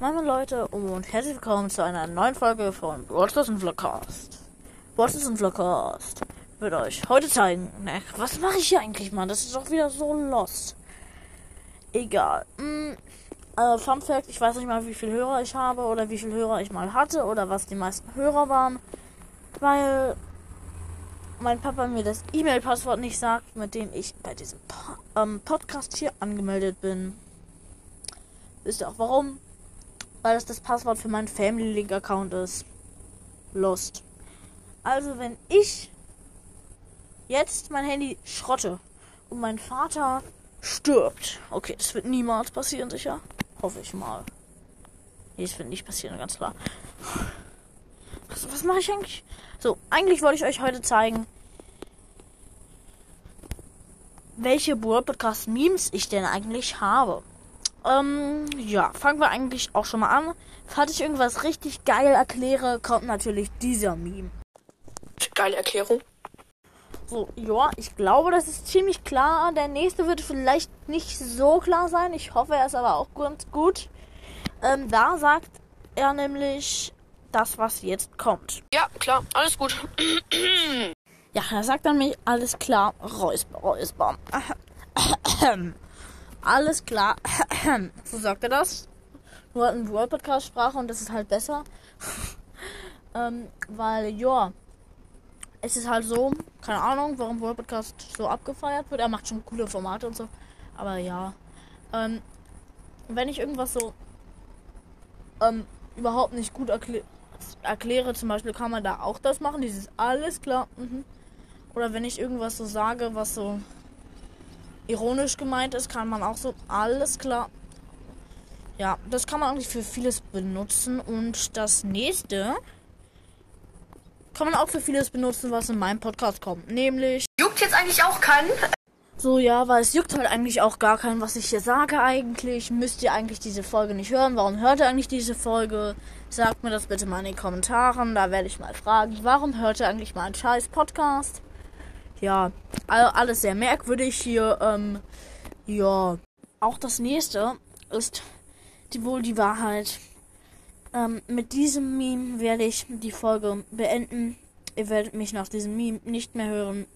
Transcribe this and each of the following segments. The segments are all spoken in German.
Meine Leute und herzlich willkommen zu einer neuen Folge von Watchers und Vlogcast. Watchers und Vlogcast wird euch heute zeigen. Ne, was mache ich hier eigentlich, Mann? Das ist doch wieder so lost. Egal. Hm, äh, Fun Fact, ich weiß nicht mal, wie viele Hörer ich habe oder wie viele Hörer ich mal hatte oder was die meisten Hörer waren, weil mein Papa mir das E-Mail-Passwort nicht sagt, mit dem ich bei diesem po ähm, Podcast hier angemeldet bin. Wisst ihr auch warum? Weil das das Passwort für meinen Family Link Account ist. Lost. Also wenn ich jetzt mein Handy schrotte und mein Vater stirbt. Okay, das wird niemals passieren, sicher. Hoffe ich mal. Nee, das wird nicht passieren, ganz klar. Was, was mache ich eigentlich? So, eigentlich wollte ich euch heute zeigen, welche World Podcast Memes ich denn eigentlich habe. Ähm, ja, fangen wir eigentlich auch schon mal an. Falls ich irgendwas richtig geil erkläre, kommt natürlich dieser Meme. Geile Erklärung. So, ja, ich glaube, das ist ziemlich klar. Der nächste wird vielleicht nicht so klar sein. Ich hoffe, er ist aber auch ganz gut. Ähm, da sagt er nämlich das, was jetzt kommt. Ja, klar, alles gut. Ja, er sagt dann mich, alles klar, Räusper, Räusper. alles klar. so sagt er das. Nur in World Podcast Sprache und das ist halt besser. ähm, weil, ja, es ist halt so, keine Ahnung, warum World Podcast so abgefeiert wird. Er macht schon coole Formate und so. Aber ja. Ähm, wenn ich irgendwas so ähm, überhaupt nicht gut erklä erkläre, zum Beispiel kann man da auch das machen, dieses alles klar. Mhm. Oder wenn ich irgendwas so sage, was so ironisch gemeint ist, kann man auch so alles klar. Ja, das kann man eigentlich für vieles benutzen. Und das nächste kann man auch für vieles benutzen, was in meinem Podcast kommt. Nämlich. Juckt jetzt eigentlich auch keinen? So, ja, weil es juckt halt eigentlich auch gar keinen, was ich hier sage eigentlich. Müsst ihr eigentlich diese Folge nicht hören? Warum hört ihr eigentlich diese Folge? Sagt mir das bitte mal in den Kommentaren. Da werde ich mal fragen, warum hört ihr eigentlich mal einen scheiß Podcast? Ja, alles sehr merkwürdig hier. Ähm, ja, auch das nächste ist die, wohl die Wahrheit. Ähm, mit diesem Meme werde ich die Folge beenden. Ihr werdet mich nach diesem Meme nicht mehr hören.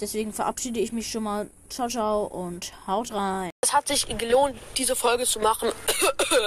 Deswegen verabschiede ich mich schon mal. Ciao, ciao und haut rein. Es hat sich gelohnt, diese Folge zu machen.